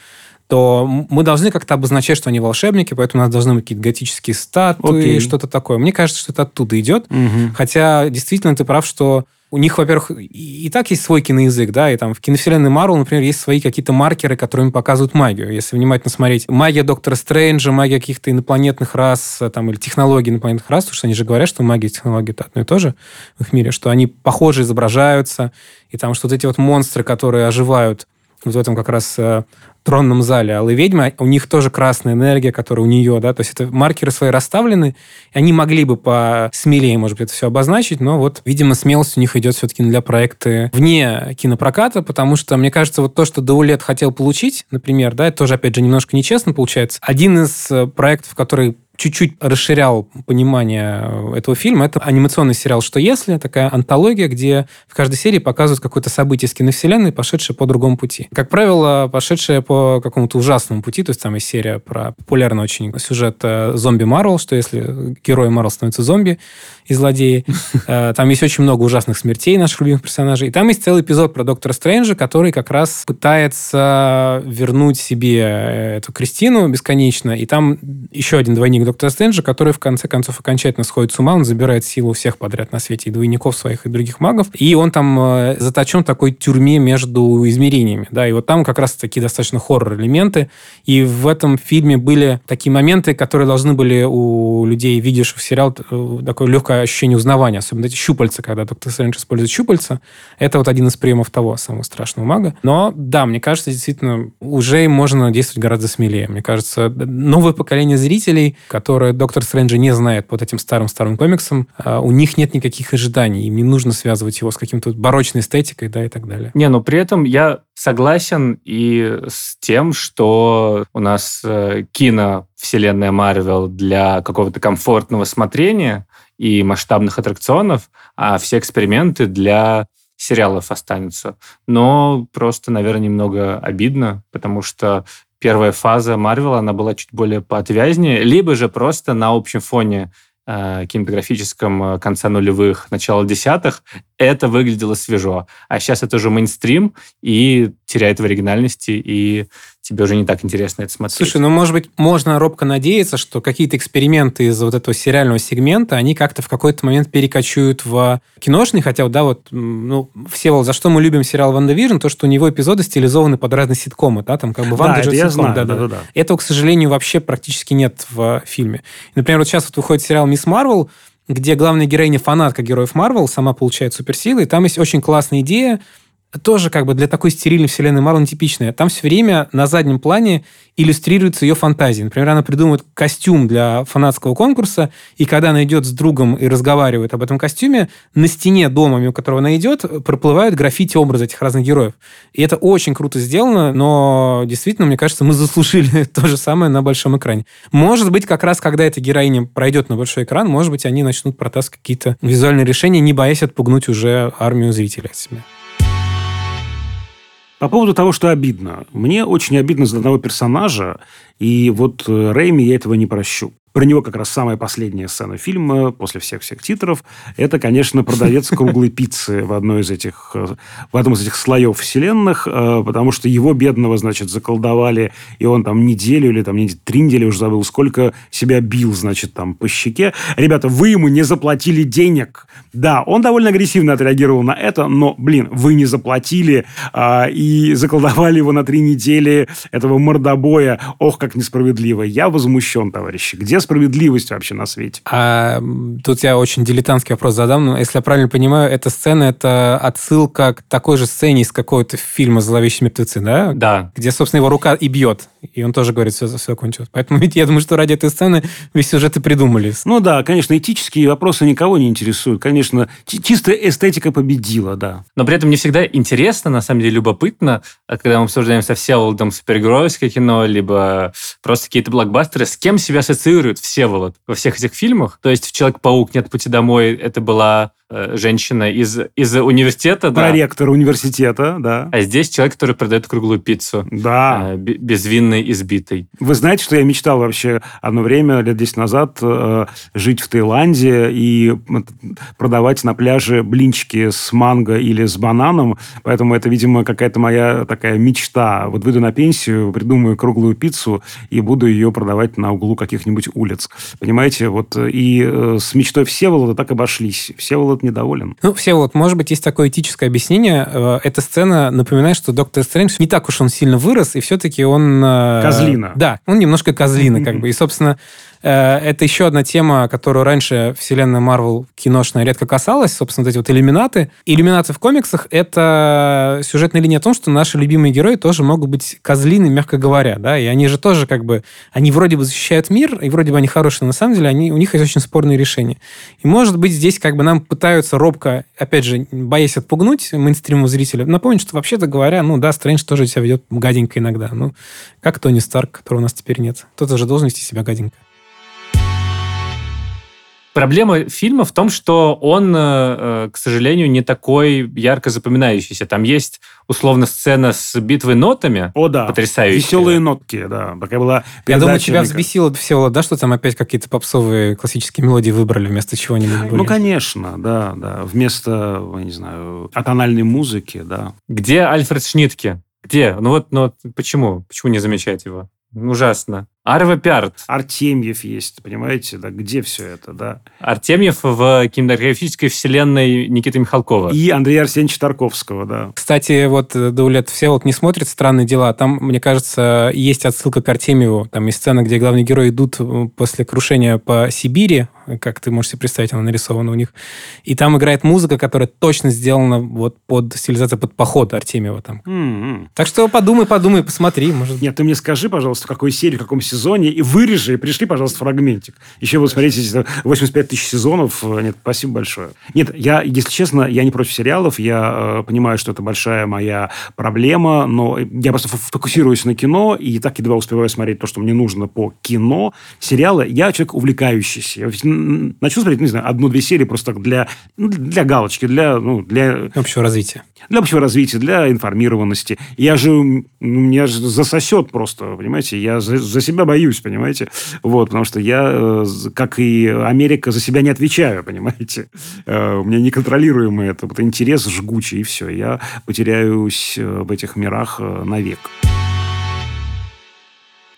то мы должны как-то обозначать, что они волшебники, поэтому у нас должны быть какие-то готические статуи, okay. что-то такое. Мне кажется, что это оттуда идет. Угу. Хотя, действительно, ты прав, что у них, во-первых, и так есть свой киноязык, да, и там в киновселенной Марвел, например, есть свои какие-то маркеры, которыми показывают магию. Если внимательно смотреть, магия Доктора Стрэнджа, магия каких-то инопланетных рас, там, или технологий инопланетных рас, потому что они же говорят, что магия и технологии это одно и то же в их мире, что они похоже изображаются, и там что вот эти вот монстры, которые оживают вот в этом как раз э, тронном зале Аллы Ведьмы, у них тоже красная энергия, которая у нее, да, то есть это маркеры свои расставлены, и они могли бы по смелее, может быть, это все обозначить, но вот, видимо, смелость у них идет все-таки для проекты вне кинопроката, потому что, мне кажется, вот то, что Даулет хотел получить, например, да, это тоже, опять же, немножко нечестно получается. Один из э, проектов, который чуть-чуть расширял понимание этого фильма. Это анимационный сериал «Что если?», такая антология, где в каждой серии показывают какое-то событие из киновселенной, пошедшее по другому пути. Как правило, пошедшее по какому-то ужасному пути, то есть там есть серия про популярный очень сюжет э, «Зомби Марвел», что если герои Марвел становятся зомби и злодеи. Э, там есть очень много ужасных смертей наших любимых персонажей. И там есть целый эпизод про Доктора Стрэнджа, который как раз пытается вернуть себе э, эту Кристину бесконечно. И там еще один двойник Доктора Стрэнджа, который в конце концов окончательно сходит с ума, он забирает силу всех подряд на свете, и двойников своих, и других магов, и он там э, заточен в такой тюрьме между измерениями, да, и вот там как раз такие достаточно хоррор-элементы, и в этом фильме были такие моменты, которые должны были у людей, видевших сериал, э, такое легкое ощущение узнавания, особенно эти щупальца, когда Доктор Стрэндж использует щупальца, это вот один из приемов того самого страшного мага. Но да, мне кажется, действительно, уже можно действовать гораздо смелее. Мне кажется, новое поколение зрителей, которое Доктор Стрэнджа не знает под этим старым-старым комиксом, а, у них нет никаких ожиданий, им не нужно связывать его с каким-то барочной эстетикой, да, и так далее. Не, но при этом я согласен и с тем, что у нас э, кино вселенная Марвел для какого-то комфортного смотрения и масштабных аттракционов, а все эксперименты для сериалов останутся. Но просто, наверное, немного обидно, потому что первая фаза Марвела, она была чуть более поотвязнее, либо же просто на общем фоне э, кинематографическом э, конца нулевых, начала десятых, это выглядело свежо. А сейчас это уже мейнстрим, и теряет в оригинальности, и тебе уже не так интересно это смотреть. Слушай, ну, может быть, можно робко надеяться, что какие-то эксперименты из вот этого сериального сегмента, они как-то в какой-то момент перекочуют в киношный, хотя, вот, да, вот, ну, все, за что мы любим сериал «ВандаВижн», то, что у него эпизоды стилизованы под разные ситкомы, да, там как бы «Ванда» да, же я знаю, да, да, да, да. Этого, к сожалению, вообще практически нет в фильме. Например, вот сейчас вот выходит сериал «Мисс Марвел», где главная героиня фанатка героев Марвел, сама получает суперсилы, и там есть очень классная идея, тоже как бы для такой стерильной вселенной Марвел нетипичная. Там все время на заднем плане иллюстрируется ее фантазия. Например, она придумывает костюм для фанатского конкурса, и когда она идет с другом и разговаривает об этом костюме, на стене дома, мимо которого она идет, проплывают граффити образы этих разных героев. И это очень круто сделано, но действительно, мне кажется, мы заслужили то же самое на большом экране. Может быть, как раз когда эта героиня пройдет на большой экран, может быть, они начнут протаскивать какие-то визуальные решения, не боясь отпугнуть уже армию зрителей от себя. По поводу того, что обидно. Мне очень обидно за одного персонажа, и вот э, Рэйми я этого не прощу. Про него как раз самая последняя сцена фильма, после всех-всех титров, это, конечно, продавец круглой пиццы в одной из этих, э, в одном из этих слоев вселенных, э, потому что его бедного, значит, заколдовали, и он там неделю или там три недели уже забыл, сколько себя бил, значит, там по щеке. Ребята, вы ему не заплатили денег. Да, он довольно агрессивно отреагировал на это, но, блин, вы не заплатили а, и заколдовали его на три недели этого мордобоя. Ох, как несправедливо. Я возмущен, товарищи. Где справедливость вообще на свете? А тут я очень дилетантский вопрос задам. Но, если я правильно понимаю, эта сцена – это отсылка к такой же сцене из какого-то фильма «Зловещие мертвецы», да? Да. Где, собственно, его рука и бьет. И он тоже говорит, все, все кончилось. Поэтому ведь я думаю, что ради этой сцены весь сюжет и придумали. Ну да, конечно, этические вопросы никого не интересуют. Конечно, чисто эстетика победила, да. Но при этом не всегда интересно, на самом деле любопытно, когда мы обсуждаем со Всеволодом супергеройское кино, либо просто какие-то блокбастеры, с кем себя ассоциирует Всеволод во всех этих фильмах. То есть в «Человек-паук. Нет пути домой» это была женщина из, из университета. Проректор да. университета, да. А здесь человек, который продает круглую пиццу. Да. Э, безвинной, избитой. Вы знаете, что я мечтал вообще одно время, лет 10 назад, э, жить в Таиланде и продавать на пляже блинчики с манго или с бананом. Поэтому это, видимо, какая-то моя такая мечта. Вот выйду на пенсию, придумаю круглую пиццу и буду ее продавать на углу каких-нибудь улиц. Понимаете? Вот и с мечтой Всеволода так обошлись. Всеволод Всеволод недоволен. Ну, Всеволод, может быть, есть такое этическое объяснение. Э, эта сцена напоминает, что Доктор Стрэндж не так уж он сильно вырос, и все-таки он... Э, козлина. Да, он немножко козлина, как бы. И, собственно, это еще одна тема, которую раньше вселенная Марвел киношная редко касалась, собственно, вот эти вот иллюминаты. Иллюминаты в комиксах — это сюжетная линия о том, что наши любимые герои тоже могут быть козлины, мягко говоря, да, и они же тоже как бы, они вроде бы защищают мир, и вроде бы они хорошие, но на самом деле они, у них есть очень спорные решения. И, может быть, здесь как бы нам пытаются робко, опять же, боясь отпугнуть мейнстриму зрителя, напомнить, что вообще-то говоря, ну да, Стрэндж тоже себя ведет гаденько иногда. Ну, как Тони Старк, которого у нас теперь нет. Кто-то же должен вести себя гаденько. Проблема фильма в том, что он, э, э, к сожалению, не такой ярко запоминающийся. Там есть, условно, сцена с битвой нотами. О, да. Потрясающая. Веселые нотки, да. Такая была Я думаю, тебя взбесило все, да, что там опять какие-то попсовые классические мелодии выбрали вместо чего-нибудь Ну, конечно, да, да. Вместо, я не знаю, атональной музыки, да. Где Альфред Шнитке? Где? Ну вот, ну почему? Почему не замечать его? Ужасно. Арва Пиарт. Артемьев есть, понимаете, да, где все это, да. Артемьев в кинематографической вселенной Никиты Михалкова. И Андрея Арсеньевича Тарковского, да. Кстати, вот Даулет все вот не смотрит «Странные дела». Там, мне кажется, есть отсылка к Артемьеву. Там есть сцена, где главные герои идут после крушения по Сибири, как ты можешь себе представить, она нарисована у них. И там играет музыка, которая точно сделана вот под стилизацию, под поход Артемьева там. Mm-hmm. Так что подумай, подумай, посмотри. Может... Нет, ты мне скажи, пожалуйста, в какой серии, в каком сезоне сезоне, и вырежи, и пришли, пожалуйста, фрагментик. Еще вы смотрите 85 тысяч сезонов. Нет, спасибо большое. Нет, я, если честно, я не против сериалов, я э, понимаю, что это большая моя проблема, но я просто фокусируюсь на кино, и так едва успеваю смотреть то, что мне нужно по кино. Сериалы, я человек увлекающийся. Я начну смотреть, не знаю, одну-две серии просто так для, ну, для галочки, для, ну, для... Общего развития. Для общего развития, для информированности. Я же, меня же засосет просто, понимаете, я за, за себя боюсь, понимаете? Вот, потому что я, э, как и Америка, за себя не отвечаю, понимаете? Э, у меня неконтролируемый это вот интерес жгучий, и все. Я потеряюсь э, в этих мирах навек.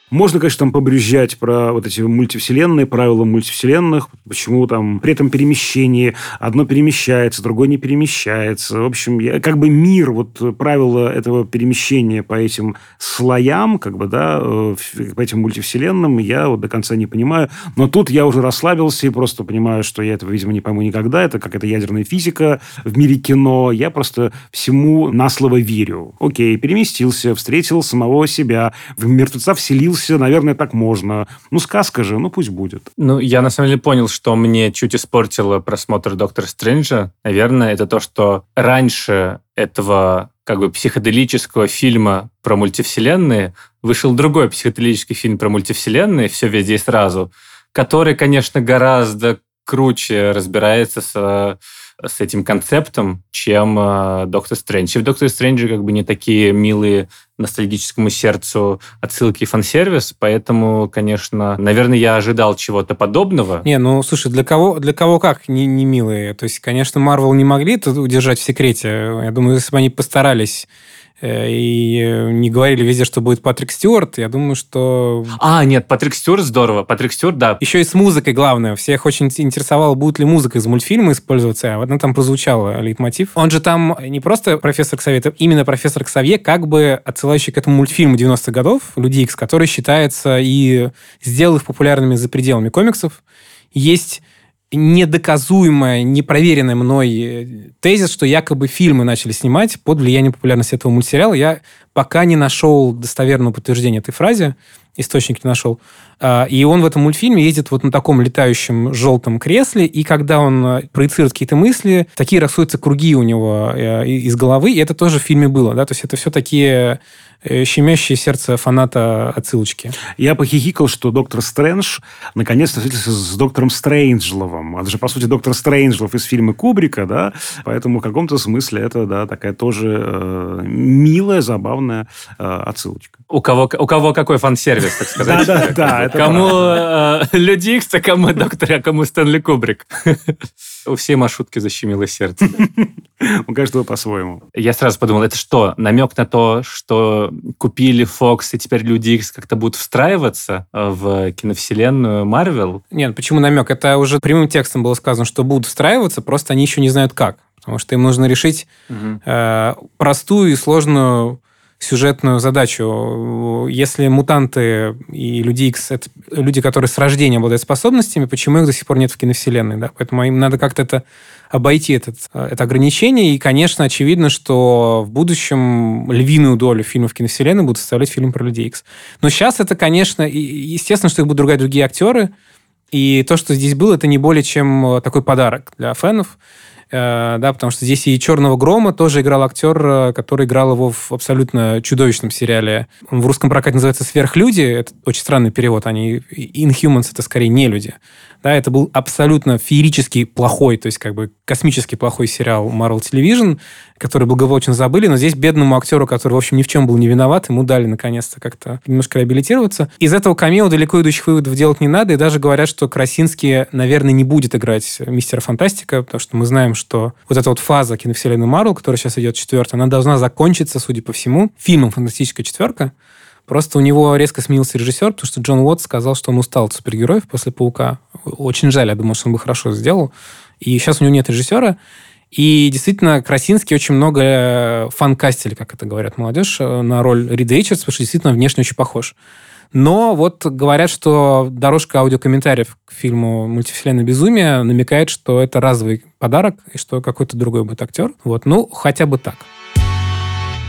Можно, конечно, там побрюзжать про вот эти мультивселенные, правила мультивселенных, почему там при этом перемещении одно перемещается, другое не перемещается. В общем, я, как бы мир, вот правила этого перемещения по этим слоям, как бы, да, э, по этим мультивселенным, я вот до конца не понимаю. Но тут я уже расслабился и просто понимаю, что я этого, видимо, не пойму никогда. Это как это ядерная физика в мире кино. Я просто всему на слово верю. Окей, переместился, встретил самого себя, в мертвеца вселился влюбился, наверное, так можно. Ну, сказка же, ну пусть будет. Ну, я на самом деле понял, что мне чуть испортило просмотр Доктора Стрэнджа. Наверное, это то, что раньше этого как бы психоделического фильма про мультивселенные вышел другой психоделический фильм про мультивселенные «Все везде и сразу», который, конечно, гораздо круче разбирается с с этим концептом, чем э, Доктор Стрэндж. И в Докторе Стрэнджи как бы не такие милые ностальгическому сердцу отсылки и фан-сервис, поэтому, конечно, наверное, я ожидал чего-то подобного. Не, ну, слушай, для кого, для кого как не, не милые? То есть, конечно, Марвел не могли это удержать в секрете. Я думаю, если бы они постарались и э, не говорили везде, что будет Патрик Стюарт, я думаю, что... А, нет, Патрик Стюарт здорово. Патрик Стюарт, да. Еще и с музыкой главное. Всех очень интересовало, будет ли музыка из мультфильма использоваться, а она там прозвучала, лейтмотив. Он же там не просто профессор Ксавье, это именно профессор Ксавье, как бы отсылающий к этому мультфильму 90-х годов, Люди Икс, который считается и сделал их популярными за пределами комиксов. Есть недоказуемая, непроверенная мной э, тезис, что якобы фильмы начали снимать под влиянием популярности этого мультсериала. Я пока не нашел достоверного подтверждения этой фразе, источник не нашел. А, и он в этом мультфильме ездит вот на таком летающем желтом кресле, и когда он э, проецирует какие-то мысли, такие рисуются круги у него э, из головы, и это тоже в фильме было, да, то есть это все такие Э, щемящее сердце фаната отсылочки. Я похихикал, что доктор Стрэндж наконец-то встретился с доктором Стрэнджловым. Это же, по сути, доктор Стрэнджлов из фильма Кубрика, да? Поэтому в каком-то смысле это, да, такая тоже э, милая, забавная э, отсылочка. У кого, у кого какой фан-сервис, так сказать. Да-да-да. Кому э, Люди Икс, а кому доктор, а кому Стэнли Кубрик. У всей маршрутки защемило сердце. У каждого по-своему. Я сразу подумал, это что, намек на то, что купили Fox, и теперь Люди Икс как-то будут встраиваться э, в киновселенную Марвел? Нет, почему намек? Это уже прямым текстом было сказано, что будут встраиваться, просто они еще не знают как. Потому что им нужно решить угу. э, простую и сложную сюжетную задачу. Если мутанты и Люди Икс — это люди, которые с рождения обладают способностями, почему их до сих пор нет в киновселенной? Да? Поэтому им надо как-то это обойти этот, это ограничение. И, конечно, очевидно, что в будущем львиную долю фильмов киновселенной будут составлять фильм про Людей Икс. Но сейчас это, конечно, естественно, что их будут другать другие актеры. И то, что здесь было, это не более чем такой подарок для фенов. Э, да, потому что здесь и «Черного грома» тоже играл актер, э, который играл его в абсолютно чудовищном сериале. Он в русском прокате называется «Сверхлюди», это очень странный перевод, они «Inhumans» — это скорее не люди. Да, это был абсолютно феерически плохой, то есть как бы космически плохой сериал Marvel Television, который благополучно забыли, но здесь бедному актеру, который, в общем, ни в чем был не виноват, ему дали наконец-то как-то немножко реабилитироваться. Из этого камео далеко идущих выводов делать не надо, и даже говорят, что Красинский, наверное, не будет играть Мистера Фантастика, потому что мы знаем, что вот эта вот фаза киновселенной Марвел, которая сейчас идет четвертая, она должна закончиться, судя по всему, фильмом «Фантастическая четверка», Просто у него резко сменился режиссер, потому что Джон Уотт сказал, что он устал от супергероев после «Паука». Очень жаль, я думаю, что он бы хорошо сделал. И сейчас у него нет режиссера. И действительно, Красинский очень много э, фан-кастили, как это говорят молодежь, э, на роль Рида Эйчерс, потому что действительно внешне очень похож. Но вот говорят, что дорожка аудиокомментариев к фильму «Мультивселенная безумие» намекает, что это разовый подарок, и что какой-то другой будет актер. Вот, ну, хотя бы так.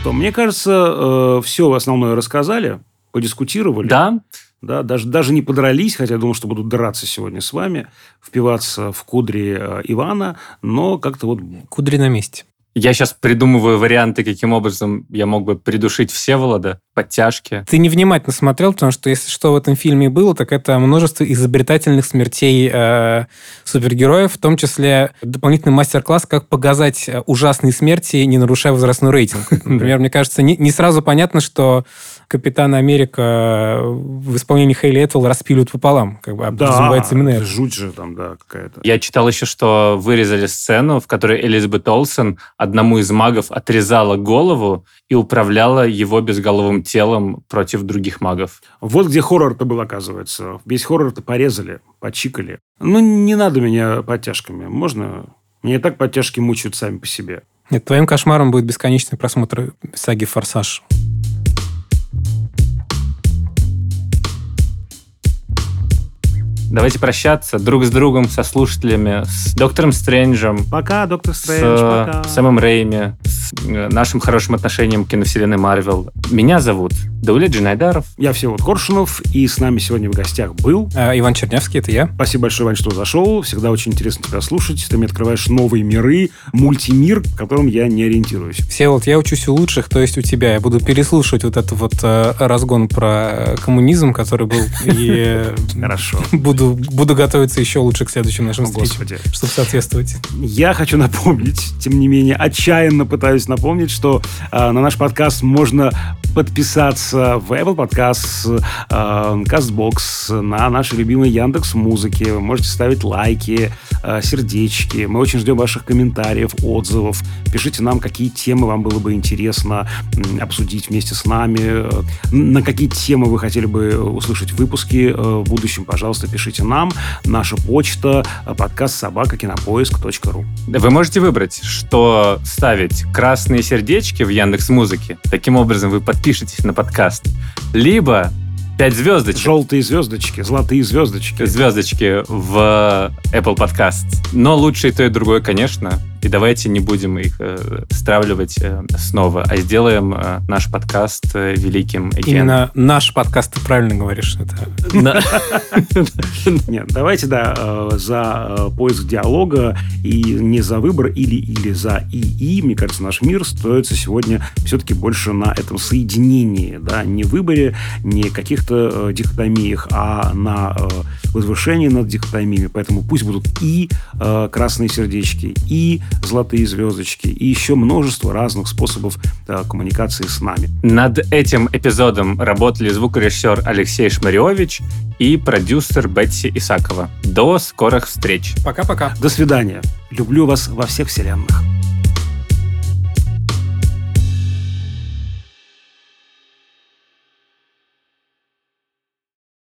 То, мне кажется, э, все основное рассказали, подискутировали. Да. Да, даже, даже не подрались, хотя я думал, что будут драться сегодня с вами, впиваться в кудри э, Ивана, но как-то вот... Кудри на месте. Я сейчас придумываю варианты, каким образом я мог бы придушить Всеволода, подтяжки. Ты невнимательно смотрел, потому что если что в этом фильме было, так это множество изобретательных смертей э, супергероев, в том числе дополнительный мастер-класс, как показать ужасные смерти, не нарушая возрастной рейтинг. Например, мне кажется, не, не сразу понятно, что Капитана Америка в исполнении Хейли Этвелл распиливают пополам. Как бы, а Да, именно это. жуть же там, да, какая-то. Я читал еще, что вырезали сцену, в которой Элизабет Олсен одному из магов отрезала голову и управляла его безголовым телом против других магов. Вот где хоррор-то был, оказывается. Весь хоррор-то порезали, почикали. Ну, не надо меня подтяжками. Можно? Меня и так подтяжки мучают сами по себе. Нет, твоим кошмаром будет бесконечный просмотр саги «Форсаж». Давайте прощаться друг с другом, со слушателями, с Доктором Стрэнджем, Пока, доктор с Стрэндж, э, пока. Сэмом Рэйми, с э, нашим хорошим отношением к киновселенной Марвел. Меня зовут Даулет Джинайдаров. Я Всеволод Коршунов, и с нами сегодня в гостях был А, Иван Чернявский, это я. Спасибо большое, Вань, что зашел. Всегда очень интересно тебя слушать. Ты мне открываешь новые миры, мультимир, в котором я не ориентируюсь. Все вот я учусь у лучших, то есть у тебя. Я буду переслушивать вот этот вот э, разгон про э, коммунизм, который был, и э, Хорошо. буду, буду готовиться еще лучше к следующим нашим О, встречам, Господи. чтобы соответствовать. Я хочу напомнить, тем не менее, отчаянно пытаюсь напомнить, что э, на наш подкаст можно подписаться в Apple Podcast, э, CastBox, на наши любимые Яндекс Музыки. Вы можете ставить лайки, э, сердечки. Мы очень ждем ваших комментариев, отзывов. Пишите нам, какие темы вам было бы интересно м, обсудить вместе с нами, э, на какие темы вы хотели бы услышать выпуски э, в будущем. Пожалуйста, пишите нам. Наша почта э, подкаст собака кинопоиск.ру. Вы можете выбрать, что ставить красные сердечки в Яндекс Музыке. Таким образом, вы подпишетесь на подкаст. Либо 5 звездочек. Желтые звездочки, золотые звездочки. звездочки в Apple Podcast. Но лучше и то, и другое, конечно. И давайте не будем их э, стравливать э, снова, а сделаем э, наш подкаст э, великим. again. Именно наш подкаст, ты правильно говоришь. Это Нет, давайте, да, э, за э, поиск диалога и не за выбор или-или за ИИ. Мне кажется, наш мир строится сегодня все-таки больше на этом соединении, да, не выборе, не каких-то э, дихотомиях, а на возвышении над дихотомиями. Поэтому пусть будут и красные сердечки, и золотые звездочки, и еще множество разных способов э, коммуникации с нами. Над этим эпизодом работали звукорежиссер Алексей Шмаревич и продюсер Бетси Исакова. До скорых встреч! Пока-пока. До свидания. Люблю вас во всех вселенных.